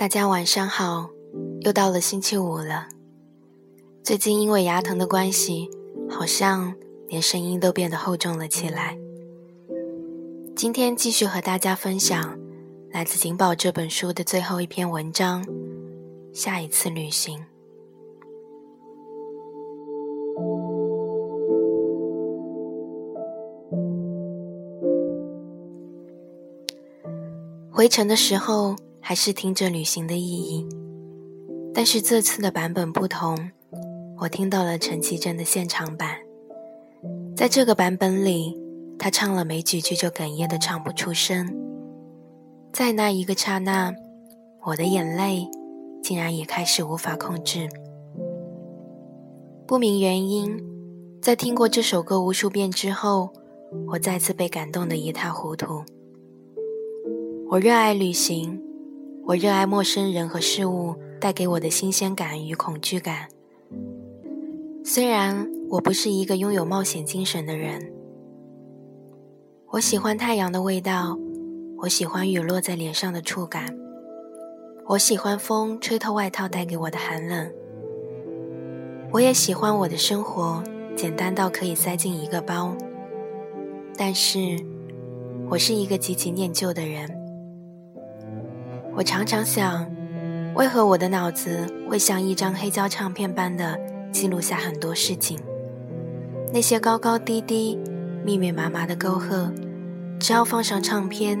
大家晚上好，又到了星期五了。最近因为牙疼的关系，好像连声音都变得厚重了起来。今天继续和大家分享来自《警报》这本书的最后一篇文章：下一次旅行。回程的时候。还是听着旅行的意义，但是这次的版本不同，我听到了陈绮贞的现场版。在这个版本里，她唱了没几句就哽咽的唱不出声。在那一个刹那，我的眼泪竟然也开始无法控制。不明原因，在听过这首歌无数遍之后，我再次被感动得一塌糊涂。我热爱旅行。我热爱陌生人和事物带给我的新鲜感与恐惧感。虽然我不是一个拥有冒险精神的人，我喜欢太阳的味道，我喜欢雨落在脸上的触感，我喜欢风吹透外套带给我的寒冷。我也喜欢我的生活简单到可以塞进一个包。但是，我是一个极其念旧的人。我常常想，为何我的脑子会像一张黑胶唱片般的记录下很多事情？那些高高低低、密密麻麻的沟壑，只要放上唱片，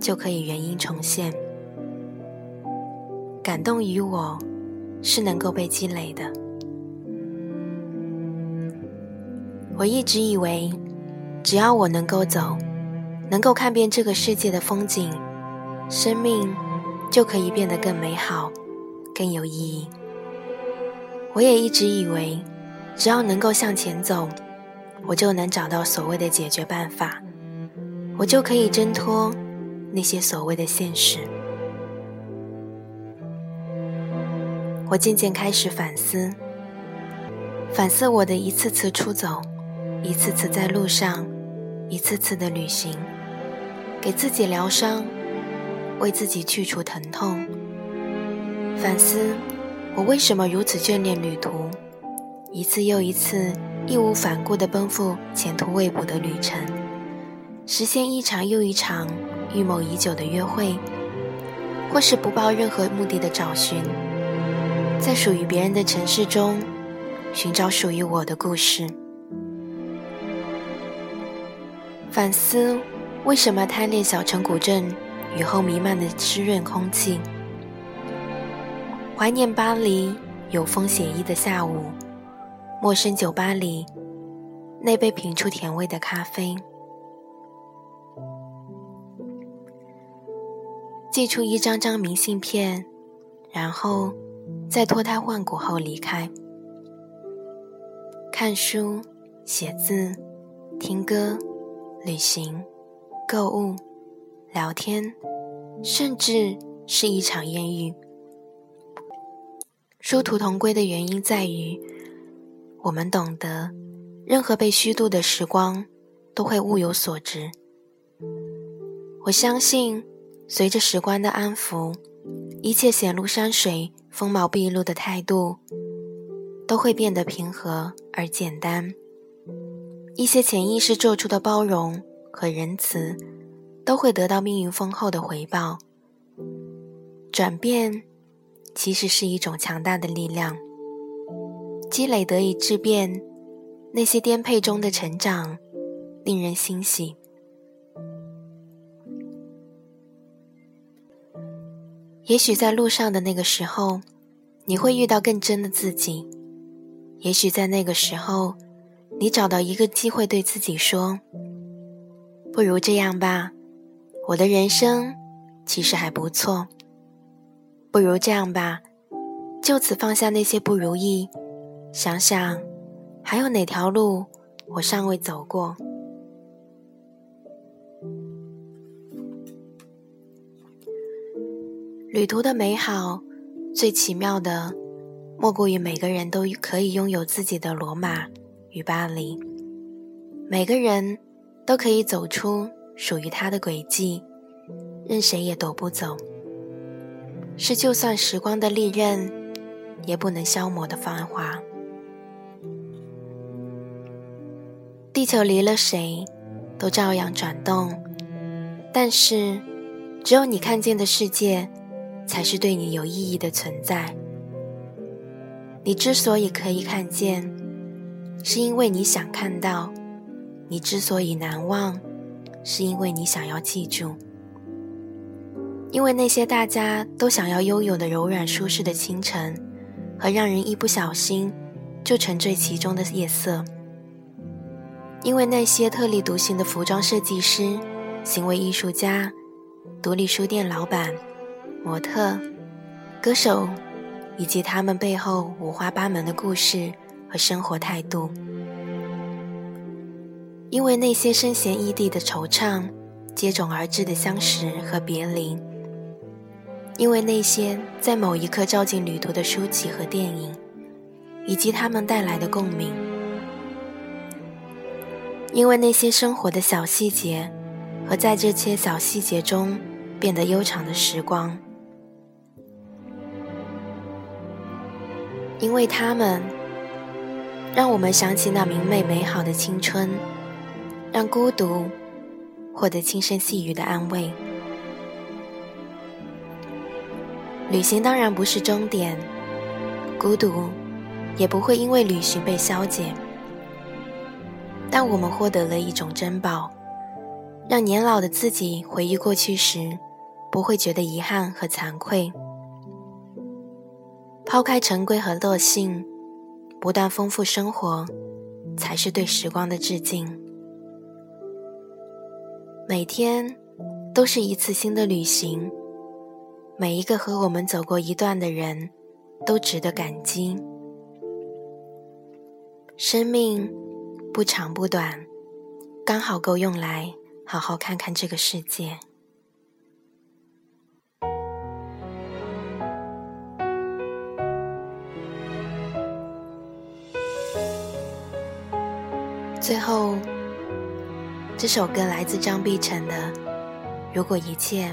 就可以原音重现。感动于我，是能够被积累的。我一直以为，只要我能够走，能够看遍这个世界的风景，生命。就可以变得更美好，更有意义。我也一直以为，只要能够向前走，我就能找到所谓的解决办法，我就可以挣脱那些所谓的现实。我渐渐开始反思，反思我的一次次出走，一次次在路上，一次次的旅行，给自己疗伤。为自己去除疼痛，反思我为什么如此眷恋旅途，一次又一次义无反顾地奔赴前途未卜的旅程，实现一场又一场预谋已久的约会，或是不抱任何目的的找寻，在属于别人的城市中寻找属于我的故事。反思为什么贪恋小城古镇。雨后弥漫的湿润空气，怀念巴黎有风写意的下午，陌生酒吧里那杯品出甜味的咖啡，寄出一张张明信片，然后在脱胎换骨后离开，看书、写字、听歌、旅行、购物。聊天，甚至是一场艳遇。殊途同归的原因在于，我们懂得，任何被虚度的时光都会物有所值。我相信，随着时光的安抚，一切显露山水锋芒毕露的态度，都会变得平和而简单。一些潜意识做出的包容和仁慈。都会得到命运丰厚的回报。转变其实是一种强大的力量，积累得以质变，那些颠沛中的成长，令人欣喜。也许在路上的那个时候，你会遇到更真的自己；也许在那个时候，你找到一个机会对自己说：“不如这样吧。”我的人生其实还不错，不如这样吧，就此放下那些不如意，想想还有哪条路我尚未走过。旅途的美好，最奇妙的，莫过于每个人都可以拥有自己的罗马与巴黎，每个人都可以走出。属于他的轨迹，任谁也夺不走。是就算时光的利刃也不能消磨的繁华。地球离了谁，都照样转动，但是只有你看见的世界，才是对你有意义的存在。你之所以可以看见，是因为你想看到；你之所以难忘，是因为你想要记住。因为那些大家都想要拥有的柔软舒适的清晨，和让人一不小心就沉醉其中的夜色。因为那些特立独行的服装设计师、行为艺术家、独立书店老板、模特、歌手，以及他们背后五花八门的故事和生活态度。因为那些身闲异地的惆怅，接踵而至的相识和别离。因为那些在某一刻照进旅途的书籍和电影，以及他们带来的共鸣。因为那些生活的小细节，和在这些小细节中变得悠长的时光，因为他们让我们想起那明媚美好的青春，让孤独获得轻声细语的安慰。旅行当然不是终点，孤独也不会因为旅行被消解。但我们获得了一种珍宝，让年老的自己回忆过去时，不会觉得遗憾和惭愧。抛开陈规和惰性，不断丰富生活，才是对时光的致敬。每天都是一次新的旅行，每一个和我们走过一段的人，都值得感激。生命。不长不短，刚好够用来好好看看这个世界。最后，这首歌来自张碧晨的《如果一切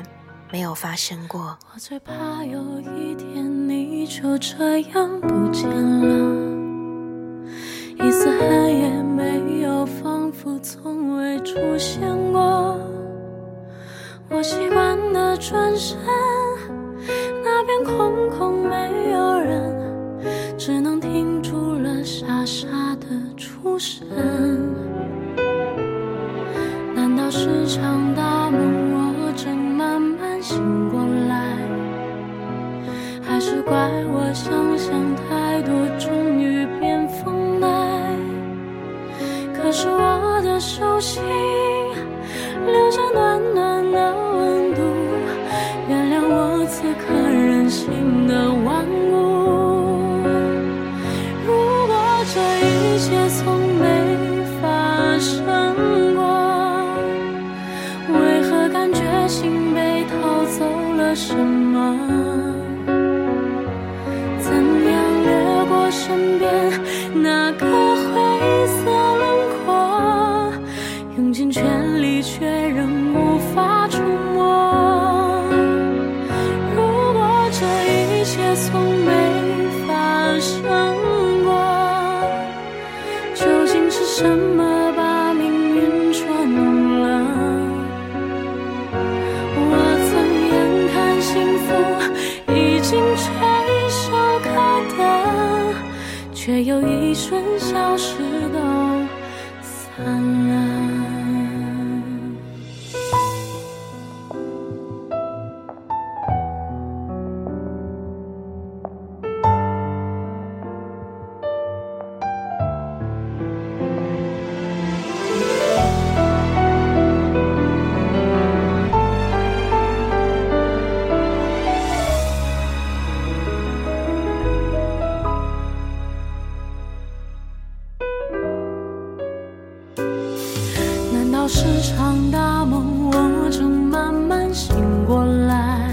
没有发生过》。我最怕有一天你就这样不见了。一丝汗也没有，仿佛从未出现过。我习惯的转身，那边空空没有人，只能停住了傻傻的出神。是场大梦，我正慢慢醒过来？还是怪我想象太多，终于变疯？可是我的手心走了什么？怎样掠过身边那个灰色轮廓？用？尽全力，却仍无法触摸。如果这一切从没发生过，究竟是什么是场大梦，我正慢慢醒过来，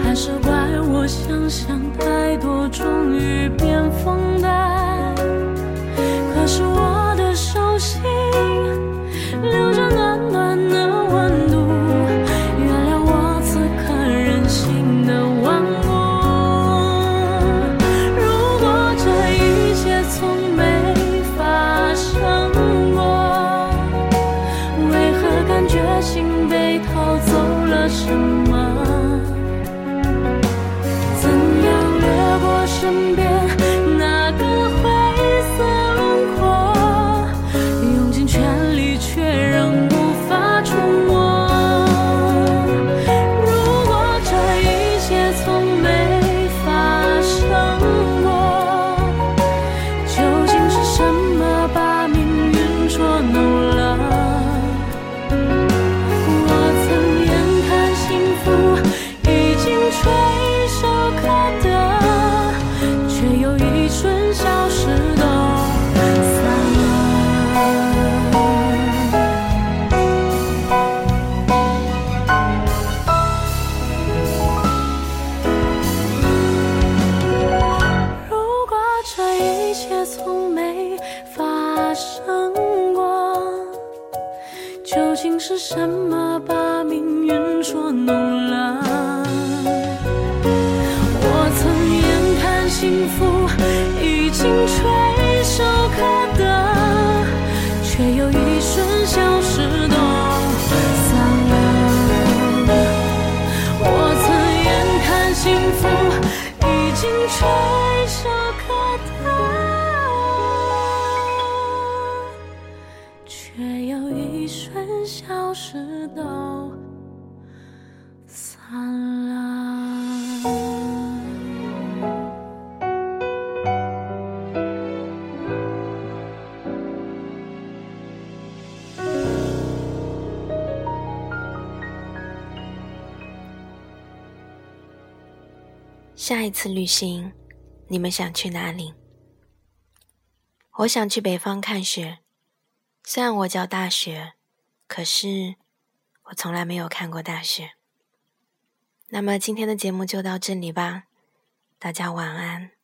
还是怪我想象太究竟是什么把命运捉弄了？我曾眼看幸福已经垂手可得，却又一瞬消失都散了。我曾眼看幸福已经垂手可得，消失都散了。下一次旅行，你们想去哪里？我想去北方看雪。虽然我叫大雪，可是我从来没有看过大雪。那么今天的节目就到这里吧，大家晚安。